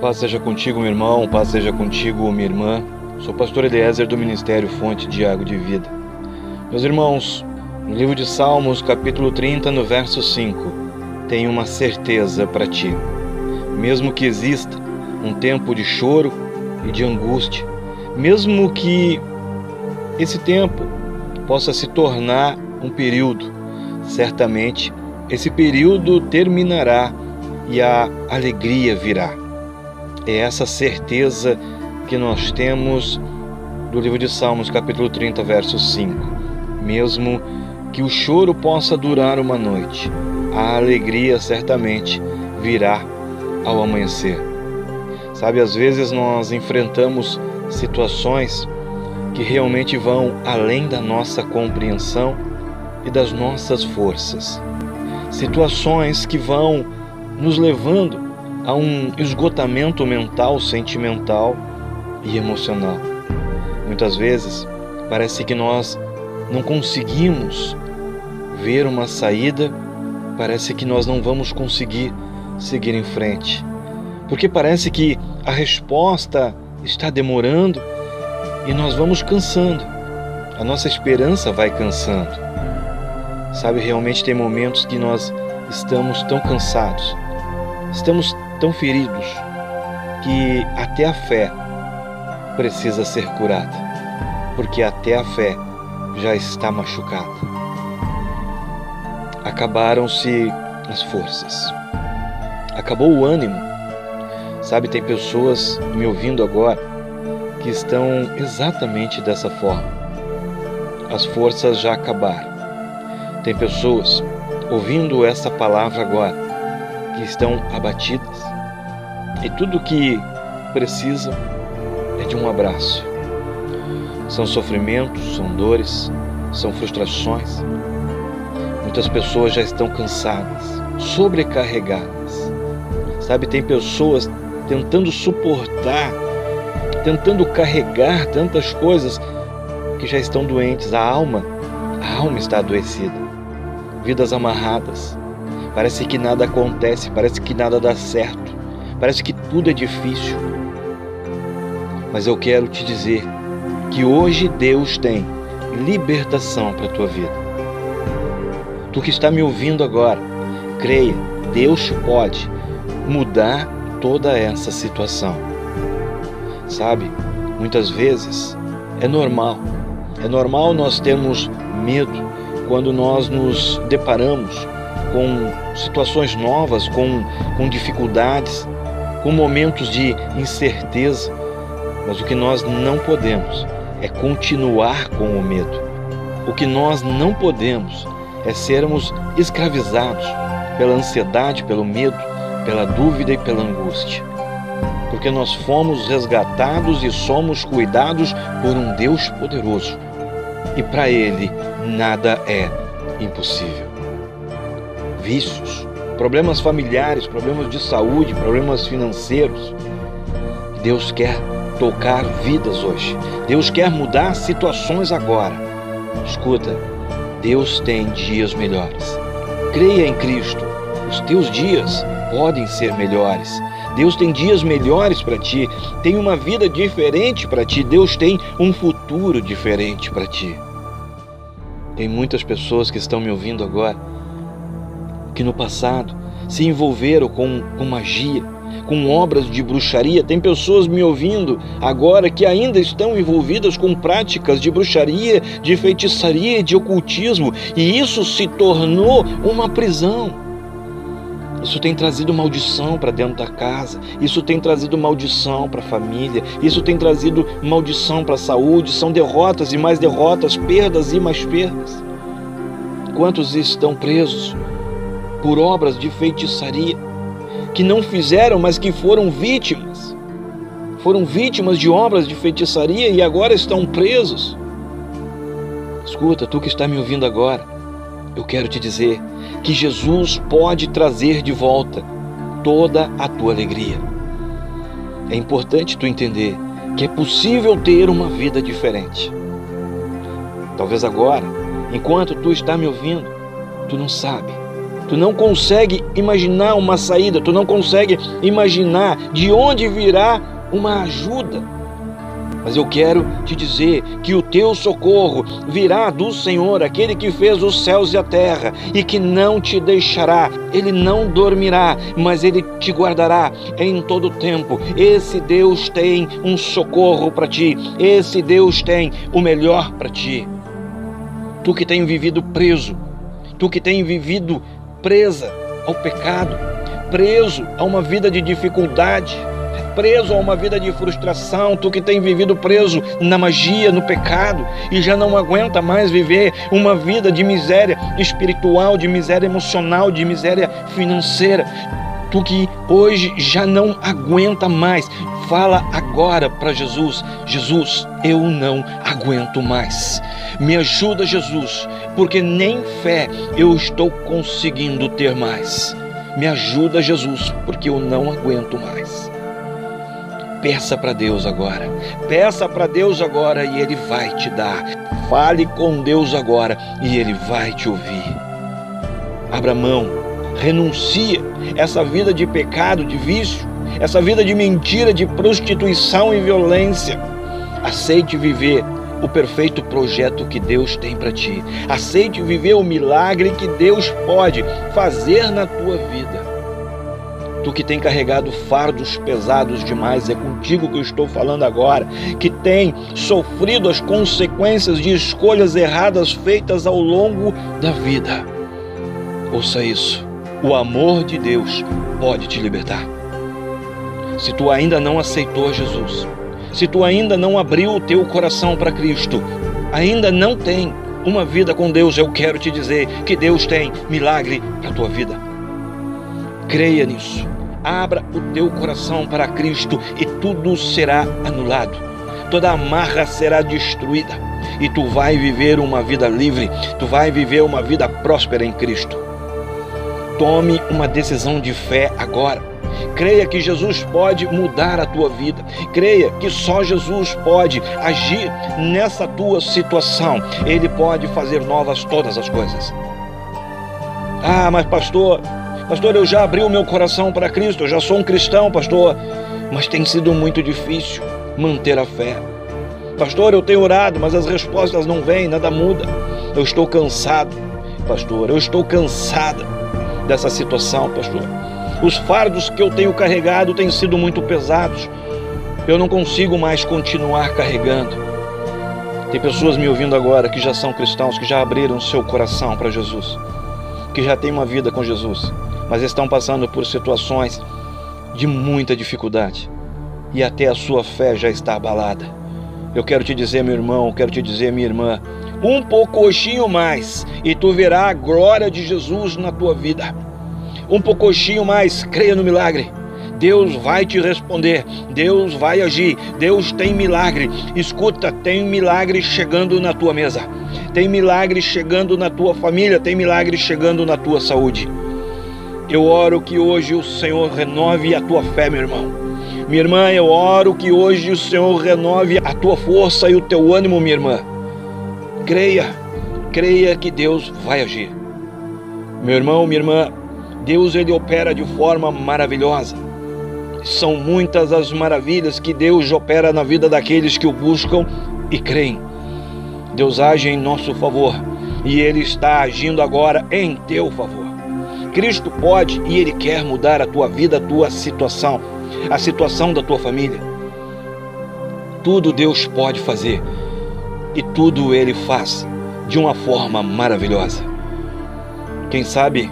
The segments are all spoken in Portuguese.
Paz seja contigo, meu irmão, paz seja contigo, minha irmã. Sou pastor Eliezer do Ministério Fonte de Água de Vida. Meus irmãos, no livro de Salmos, capítulo 30, no verso 5, tem uma certeza para ti. Mesmo que exista um tempo de choro e de angústia, mesmo que esse tempo possa se tornar um período, certamente esse período terminará e a alegria virá. É essa certeza que nós temos do livro de Salmos, capítulo 30, verso 5. Mesmo que o choro possa durar uma noite, a alegria certamente virá ao amanhecer. Sabe, às vezes nós enfrentamos situações que realmente vão além da nossa compreensão e das nossas forças. Situações que vão nos levando a um esgotamento mental, sentimental e emocional. Muitas vezes parece que nós não conseguimos ver uma saída, parece que nós não vamos conseguir seguir em frente, porque parece que a resposta está demorando e nós vamos cansando, a nossa esperança vai cansando. Sabe, realmente tem momentos que nós estamos tão cansados, estamos tão feridos que até a fé precisa ser curada, porque até a fé já está machucada. Acabaram-se as forças, acabou o ânimo. Sabe, tem pessoas me ouvindo agora que estão exatamente dessa forma. As forças já acabaram. Tem pessoas ouvindo essa palavra agora que estão abatidas e tudo que precisam é de um abraço. São sofrimentos, são dores, são frustrações. Muitas pessoas já estão cansadas, sobrecarregadas. Sabe, tem pessoas tentando suportar, tentando carregar tantas coisas que já estão doentes. A alma, a alma está adoecida. Vidas amarradas. Parece que nada acontece, parece que nada dá certo, parece que tudo é difícil. Mas eu quero te dizer que hoje Deus tem libertação para a tua vida. Tu que está me ouvindo agora, creia, Deus pode mudar toda essa situação. Sabe, muitas vezes é normal, é normal nós termos medo quando nós nos deparamos com situações novas, com, com dificuldades, com momentos de incerteza. Mas o que nós não podemos é continuar com o medo. O que nós não podemos é sermos escravizados pela ansiedade, pelo medo, pela dúvida e pela angústia. Porque nós fomos resgatados e somos cuidados por um Deus poderoso. E para Ele nada é impossível vícios, problemas familiares, problemas de saúde, problemas financeiros. Deus quer tocar vidas hoje. Deus quer mudar situações agora. Escuta, Deus tem dias melhores. Creia em Cristo. Os teus dias podem ser melhores. Deus tem dias melhores para ti, tem uma vida diferente para ti, Deus tem um futuro diferente para ti. Tem muitas pessoas que estão me ouvindo agora que no passado se envolveram com, com magia, com obras de bruxaria. Tem pessoas me ouvindo agora que ainda estão envolvidas com práticas de bruxaria, de feitiçaria, de ocultismo, e isso se tornou uma prisão. Isso tem trazido maldição para dentro da casa, isso tem trazido maldição para a família, isso tem trazido maldição para a saúde. São derrotas e mais derrotas, perdas e mais perdas. Quantos estão presos por obras de feitiçaria. que não fizeram, mas que foram vítimas. Foram vítimas de obras de feitiçaria e agora estão presos. Escuta, tu que está me ouvindo agora, eu quero te dizer que Jesus pode trazer de volta toda a tua alegria. É importante tu entender que é possível ter uma vida diferente. Talvez agora, enquanto tu está me ouvindo, tu não sabe, tu não consegue imaginar uma saída, tu não consegue imaginar de onde virá uma ajuda mas eu quero te dizer que o teu socorro virá do Senhor, aquele que fez os céus e a terra, e que não te deixará, ele não dormirá, mas ele te guardará em todo o tempo. Esse Deus tem um socorro para ti, esse Deus tem o melhor para ti. Tu que tem vivido preso, tu que tem vivido presa ao pecado, preso a uma vida de dificuldade, preso a uma vida de frustração, tu que tem vivido preso na magia, no pecado e já não aguenta mais viver uma vida de miséria espiritual, de miséria emocional, de miséria financeira. Tu que hoje já não aguenta mais, fala agora para Jesus: Jesus, eu não aguento mais. Me ajuda, Jesus, porque nem fé eu estou conseguindo ter mais. Me ajuda, Jesus, porque eu não aguento mais. Peça para Deus agora. Peça para Deus agora e Ele vai te dar. Fale com Deus agora e Ele vai te ouvir. Abra mão, renuncia essa vida de pecado, de vício, essa vida de mentira, de prostituição e violência. Aceite viver o perfeito projeto que Deus tem para ti. Aceite viver o milagre que Deus pode fazer na tua vida. Tu que tem carregado fardos pesados demais, é contigo que eu estou falando agora, que tem sofrido as consequências de escolhas erradas feitas ao longo da vida. Ouça isso: o amor de Deus pode te libertar. Se tu ainda não aceitou Jesus, se tu ainda não abriu o teu coração para Cristo, ainda não tem uma vida com Deus, eu quero te dizer que Deus tem milagre para a tua vida. Creia nisso. Abra o teu coração para Cristo e tudo será anulado. Toda amarra será destruída e tu vai viver uma vida livre, tu vai viver uma vida próspera em Cristo. Tome uma decisão de fé agora. Creia que Jesus pode mudar a tua vida. Creia que só Jesus pode agir nessa tua situação. Ele pode fazer novas todas as coisas. Ah, mas pastor, Pastor, eu já abri o meu coração para Cristo, eu já sou um cristão, pastor, mas tem sido muito difícil manter a fé. Pastor, eu tenho orado, mas as respostas não vêm, nada muda. Eu estou cansado, pastor, eu estou cansada dessa situação, pastor. Os fardos que eu tenho carregado têm sido muito pesados. Eu não consigo mais continuar carregando. Tem pessoas me ouvindo agora que já são cristãos, que já abriram seu coração para Jesus, que já têm uma vida com Jesus mas estão passando por situações de muita dificuldade e até a sua fé já está abalada. Eu quero te dizer, meu irmão, quero te dizer, minha irmã, um pouquinho mais e tu verás a glória de Jesus na tua vida. Um pouquinho mais, creia no milagre. Deus vai te responder, Deus vai agir, Deus tem milagre. Escuta, tem milagre chegando na tua mesa, tem milagre chegando na tua família, tem milagre chegando na tua saúde. Eu oro que hoje o Senhor renove a tua fé, meu irmão. Minha irmã, eu oro que hoje o Senhor renove a tua força e o teu ânimo, minha irmã. Creia, creia que Deus vai agir. Meu irmão, minha irmã, Deus ele opera de forma maravilhosa. São muitas as maravilhas que Deus opera na vida daqueles que o buscam e creem. Deus age em nosso favor e ele está agindo agora em teu favor. Cristo pode e Ele quer mudar a tua vida, a tua situação, a situação da tua família. Tudo Deus pode fazer e tudo Ele faz de uma forma maravilhosa. Quem sabe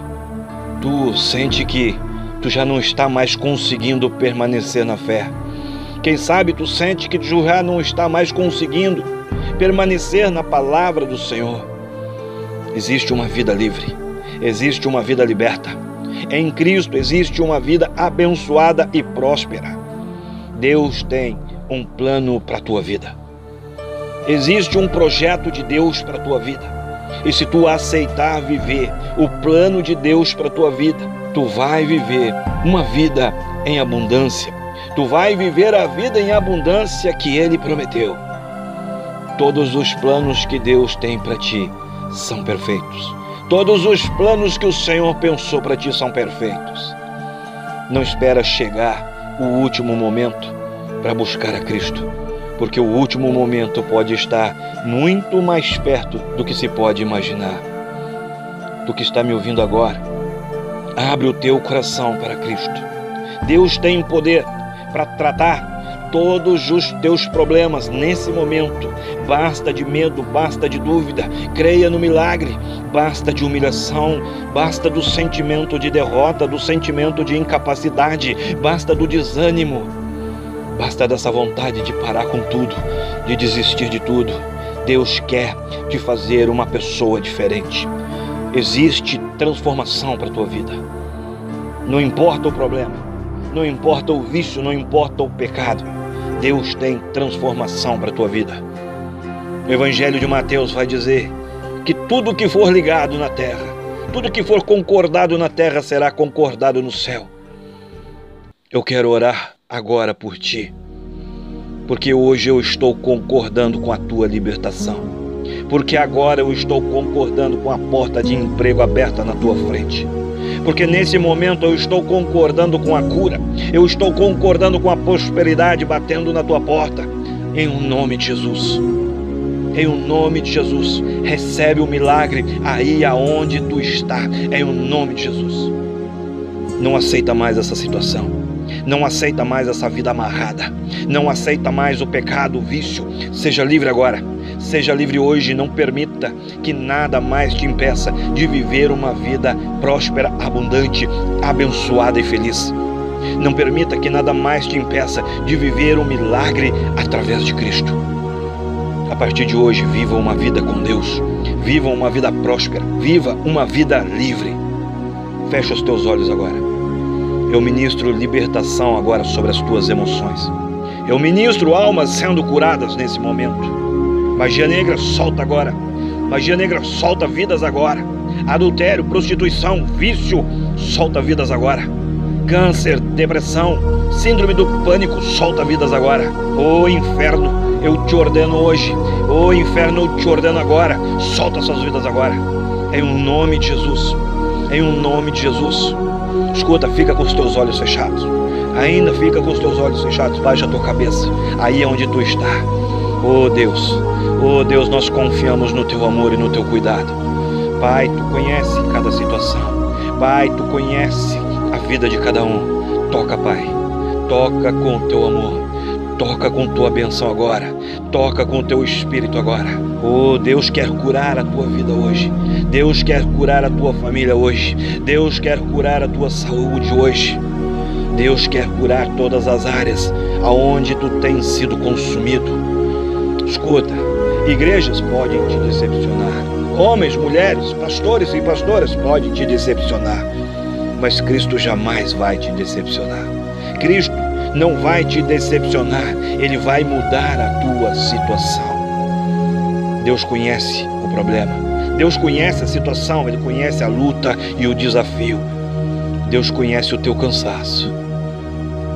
tu sente que tu já não está mais conseguindo permanecer na fé. Quem sabe tu sente que tu já não está mais conseguindo permanecer na palavra do Senhor. Existe uma vida livre existe uma vida liberta. Em Cristo existe uma vida abençoada e próspera. Deus tem um plano para a tua vida. Existe um projeto de Deus para a tua vida. E se tu aceitar viver o plano de Deus para tua vida, tu vai viver uma vida em abundância. Tu vai viver a vida em abundância que ele prometeu. Todos os planos que Deus tem para ti são perfeitos. Todos os planos que o Senhor pensou para ti são perfeitos. Não espera chegar o último momento para buscar a Cristo, porque o último momento pode estar muito mais perto do que se pode imaginar. Tu que está me ouvindo agora, abre o teu coração para Cristo. Deus tem poder para tratar todos os teus problemas nesse momento. Basta de medo, basta de dúvida, creia no milagre, basta de humilhação, basta do sentimento de derrota, do sentimento de incapacidade, basta do desânimo, basta dessa vontade de parar com tudo, de desistir de tudo. Deus quer te fazer uma pessoa diferente. Existe transformação para a tua vida. Não importa o problema, não importa o vício, não importa o pecado. Deus tem transformação para a tua vida. O Evangelho de Mateus vai dizer que tudo que for ligado na terra, tudo que for concordado na terra será concordado no céu. Eu quero orar agora por ti, porque hoje eu estou concordando com a tua libertação. Porque agora eu estou concordando com a porta de emprego aberta na tua frente porque nesse momento eu estou concordando com a cura, eu estou concordando com a prosperidade batendo na tua porta, em um nome de Jesus. Em o um nome de Jesus, recebe o milagre aí aonde tu está, em o um nome de Jesus. Não aceita mais essa situação. Não aceita mais essa vida amarrada. Não aceita mais o pecado, o vício. Seja livre agora. Seja livre hoje, não permita que nada mais te impeça de viver uma vida próspera, abundante, abençoada e feliz. Não permita que nada mais te impeça de viver um milagre através de Cristo. A partir de hoje, viva uma vida com Deus, viva uma vida próspera, viva uma vida livre. Fecha os teus olhos agora. Eu ministro libertação agora sobre as tuas emoções. Eu ministro almas sendo curadas nesse momento. Magia negra, solta agora. Magia negra, solta vidas agora. Adultério, prostituição, vício, solta vidas agora. Câncer, depressão, síndrome do pânico, solta vidas agora. Ô inferno, eu te ordeno hoje. Ô inferno, eu te ordeno agora. Solta suas vidas agora. Em um nome de Jesus. Em um nome de Jesus. Escuta, fica com os teus olhos fechados. Ainda fica com os teus olhos fechados. Baixa a tua cabeça. Aí é onde tu está. Oh Deus, oh Deus, nós confiamos no teu amor e no teu cuidado. Pai, tu conhece cada situação. Pai, tu conhece a vida de cada um. Toca, Pai. Toca com o teu amor. Toca com tua benção agora. Toca com o teu espírito agora. Oh, Deus quer curar a tua vida hoje. Deus quer curar a tua família hoje. Deus quer curar a tua saúde hoje. Deus quer curar todas as áreas aonde tu tens sido consumido. Escuta, igrejas podem te decepcionar. Homens, mulheres, pastores e pastoras podem te decepcionar. Mas Cristo jamais vai te decepcionar. Cristo não vai te decepcionar, ele vai mudar a tua situação. Deus conhece o problema. Deus conhece a situação, ele conhece a luta e o desafio. Deus conhece o teu cansaço.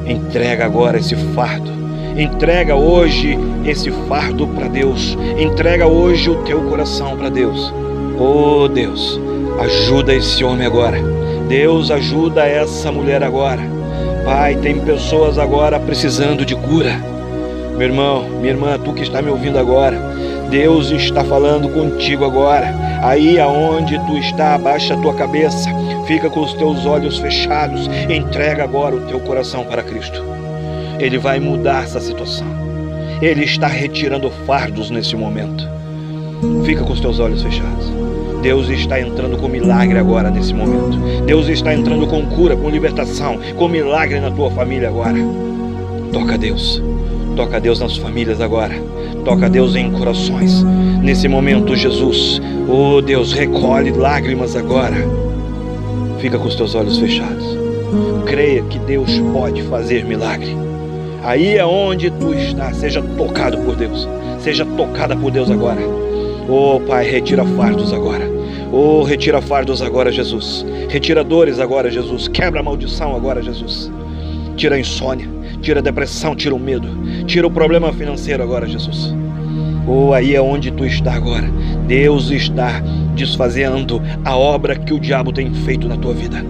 Entrega agora esse fardo Entrega hoje esse fardo para Deus. Entrega hoje o teu coração para Deus. Oh Deus, ajuda esse homem agora. Deus ajuda essa mulher agora. Pai, tem pessoas agora precisando de cura. Meu irmão, minha irmã, tu que está me ouvindo agora, Deus está falando contigo agora. Aí aonde tu está, abaixa a tua cabeça, fica com os teus olhos fechados, entrega agora o teu coração para Cristo. Ele vai mudar essa situação. Ele está retirando fardos nesse momento. Fica com os teus olhos fechados. Deus está entrando com milagre agora nesse momento. Deus está entrando com cura, com libertação, com milagre na tua família agora. Toca Deus. Toca Deus nas famílias agora. Toca Deus em corações. Nesse momento, Jesus, oh Deus, recolhe lágrimas agora. Fica com os teus olhos fechados. Creia que Deus pode fazer milagre. Aí é onde tu está. Seja tocado por Deus. Seja tocada por Deus agora. Oh, Pai, retira fardos agora. Oh, retira fardos agora, Jesus. Retira dores agora, Jesus. Quebra a maldição agora, Jesus. Tira a insônia, tira a depressão, tira o medo, tira o problema financeiro agora, Jesus. Oh, aí é onde tu está agora. Deus está desfazendo a obra que o diabo tem feito na tua vida.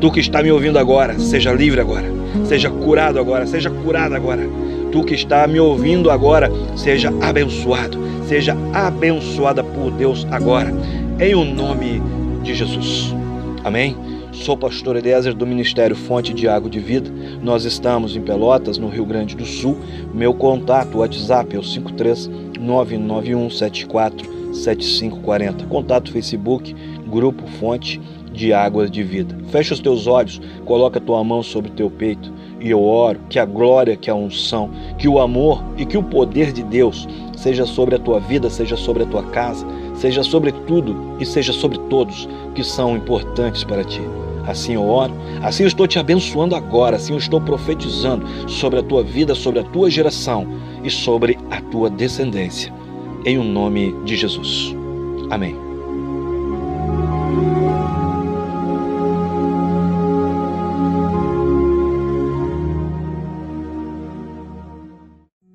Tu que está me ouvindo agora, seja livre agora, seja curado agora, seja curado agora. Tu que está me ouvindo agora, seja abençoado, seja abençoada por Deus agora, em o nome de Jesus. Amém? Sou pastor Eliezer do Ministério Fonte de Água de Vida. Nós estamos em Pelotas, no Rio Grande do Sul. Meu contato, WhatsApp é o 53 991 74 7540. Contato Facebook, Grupo Fonte de Águas de Vida. Fecha os teus olhos, coloca a tua mão sobre o teu peito e eu oro que a glória, que a unção, que o amor e que o poder de Deus seja sobre a tua vida, seja sobre a tua casa, seja sobre tudo e seja sobre todos que são importantes para ti. Assim eu oro, assim eu estou te abençoando agora, assim eu estou profetizando sobre a tua vida, sobre a tua geração e sobre a tua descendência em o um nome de Jesus. Amém.